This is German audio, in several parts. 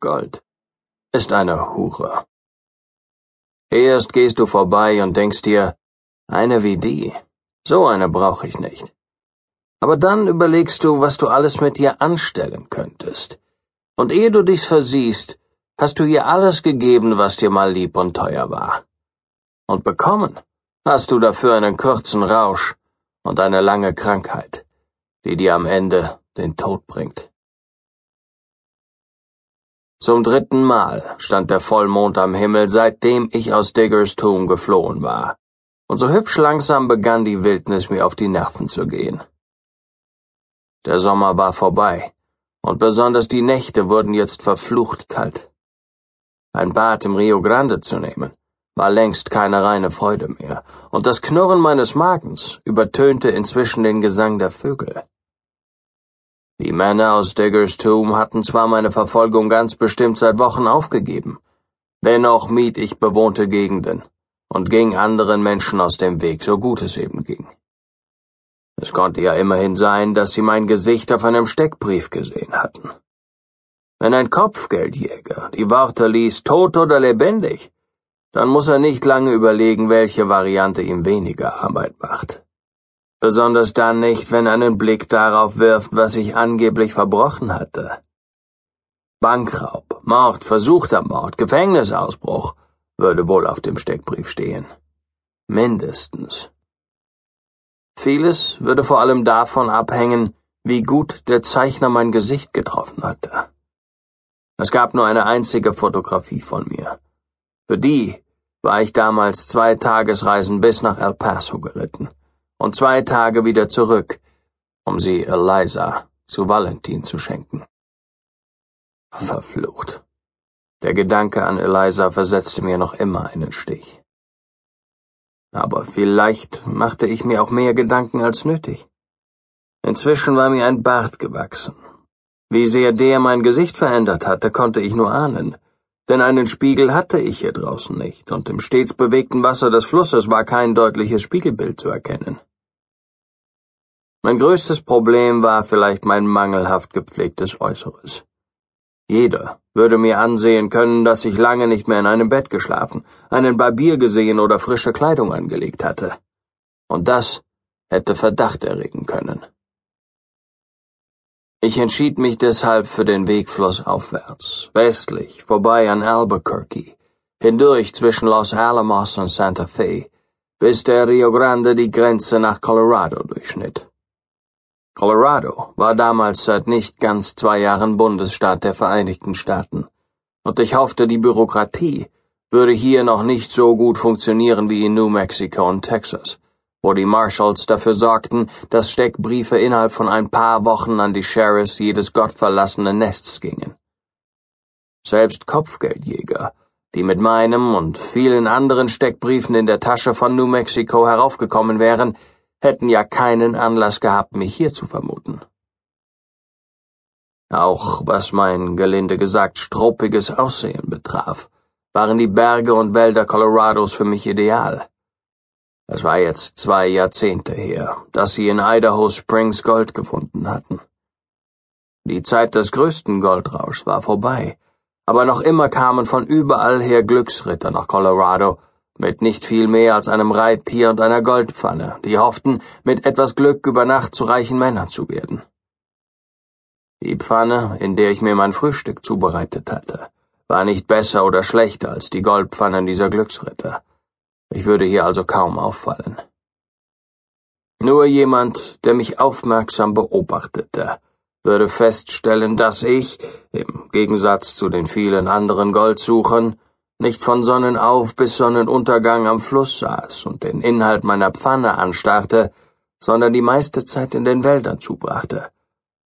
Gold ist eine Hure. Erst gehst du vorbei und denkst dir, eine wie die, so eine brauche ich nicht. Aber dann überlegst du, was du alles mit ihr anstellen könntest. Und ehe du dich's versiehst, hast du ihr alles gegeben, was dir mal lieb und teuer war. Und bekommen hast du dafür einen kurzen Rausch und eine lange Krankheit, die dir am Ende den Tod bringt. Zum dritten Mal stand der Vollmond am Himmel, seitdem ich aus Diggers Tomb geflohen war. Und so hübsch langsam begann die Wildnis mir auf die Nerven zu gehen. Der Sommer war vorbei, und besonders die Nächte wurden jetzt verflucht kalt. Ein Bad im Rio Grande zu nehmen, war längst keine reine Freude mehr, und das Knurren meines Magens übertönte inzwischen den Gesang der Vögel. Die Männer aus Diggers Tomb hatten zwar meine Verfolgung ganz bestimmt seit Wochen aufgegeben, dennoch mied ich bewohnte Gegenden und ging anderen Menschen aus dem Weg, so gut es eben ging. Es konnte ja immerhin sein, dass sie mein Gesicht auf einem Steckbrief gesehen hatten. Wenn ein Kopfgeldjäger die Worte liest, tot oder lebendig, dann muss er nicht lange überlegen, welche Variante ihm weniger Arbeit macht. Besonders dann nicht, wenn er einen Blick darauf wirft, was ich angeblich verbrochen hatte. Bankraub, Mord, versuchter Mord, Gefängnisausbruch würde wohl auf dem Steckbrief stehen. Mindestens. Vieles würde vor allem davon abhängen, wie gut der Zeichner mein Gesicht getroffen hatte. Es gab nur eine einzige Fotografie von mir. Für die war ich damals zwei Tagesreisen bis nach El Paso geritten und zwei Tage wieder zurück, um sie Eliza zu Valentin zu schenken. Verflucht. Der Gedanke an Eliza versetzte mir noch immer einen Stich. Aber vielleicht machte ich mir auch mehr Gedanken als nötig. Inzwischen war mir ein Bart gewachsen. Wie sehr der mein Gesicht verändert hatte, konnte ich nur ahnen, denn einen Spiegel hatte ich hier draußen nicht, und im stets bewegten Wasser des Flusses war kein deutliches Spiegelbild zu erkennen. Mein größtes Problem war vielleicht mein mangelhaft gepflegtes Äußeres. Jeder würde mir ansehen können, dass ich lange nicht mehr in einem Bett geschlafen, einen Barbier gesehen oder frische Kleidung angelegt hatte. Und das hätte Verdacht erregen können. Ich entschied mich deshalb für den Weg flussaufwärts, westlich, vorbei an Albuquerque, hindurch zwischen Los Alamos und Santa Fe, bis der Rio Grande die Grenze nach Colorado durchschnitt. Colorado war damals seit nicht ganz zwei Jahren Bundesstaat der Vereinigten Staaten, und ich hoffte, die Bürokratie würde hier noch nicht so gut funktionieren wie in New Mexico und Texas wo die Marshalls dafür sorgten, dass Steckbriefe innerhalb von ein paar Wochen an die Sheriffs jedes gottverlassenen Nests gingen. Selbst Kopfgeldjäger, die mit meinem und vielen anderen Steckbriefen in der Tasche von New Mexico heraufgekommen wären, hätten ja keinen Anlass gehabt, mich hier zu vermuten. Auch was mein gelinde gesagt struppiges Aussehen betraf, waren die Berge und Wälder Colorados für mich ideal. Es war jetzt zwei Jahrzehnte her, dass sie in Idaho Springs Gold gefunden hatten. Die Zeit des größten Goldrauschs war vorbei, aber noch immer kamen von überall her Glücksritter nach Colorado mit nicht viel mehr als einem Reittier und einer Goldpfanne, die hofften, mit etwas Glück über Nacht zu reichen Männern zu werden. Die Pfanne, in der ich mir mein Frühstück zubereitet hatte, war nicht besser oder schlechter als die Goldpfannen dieser Glücksritter. Ich würde hier also kaum auffallen. Nur jemand, der mich aufmerksam beobachtete, würde feststellen, dass ich, im Gegensatz zu den vielen anderen Goldsuchern, nicht von Sonnenauf bis Sonnenuntergang am Fluss saß und den Inhalt meiner Pfanne anstarrte, sondern die meiste Zeit in den Wäldern zubrachte,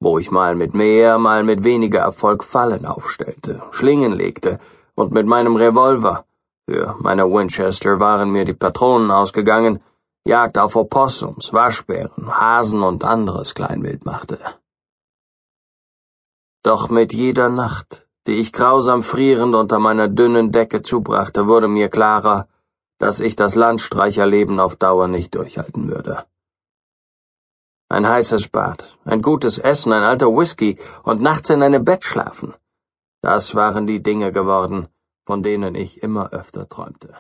wo ich mal mit mehr, mal mit weniger Erfolg Fallen aufstellte, Schlingen legte und mit meinem Revolver für meine Winchester waren mir die Patronen ausgegangen, Jagd auf Opossums, Waschbären, Hasen und anderes Kleinwild machte. Doch mit jeder Nacht, die ich grausam frierend unter meiner dünnen Decke zubrachte, wurde mir klarer, dass ich das Landstreicherleben auf Dauer nicht durchhalten würde. Ein heißes Bad, ein gutes Essen, ein alter Whisky und nachts in einem Bett schlafen. Das waren die Dinge geworden, von denen ich immer öfter träumte.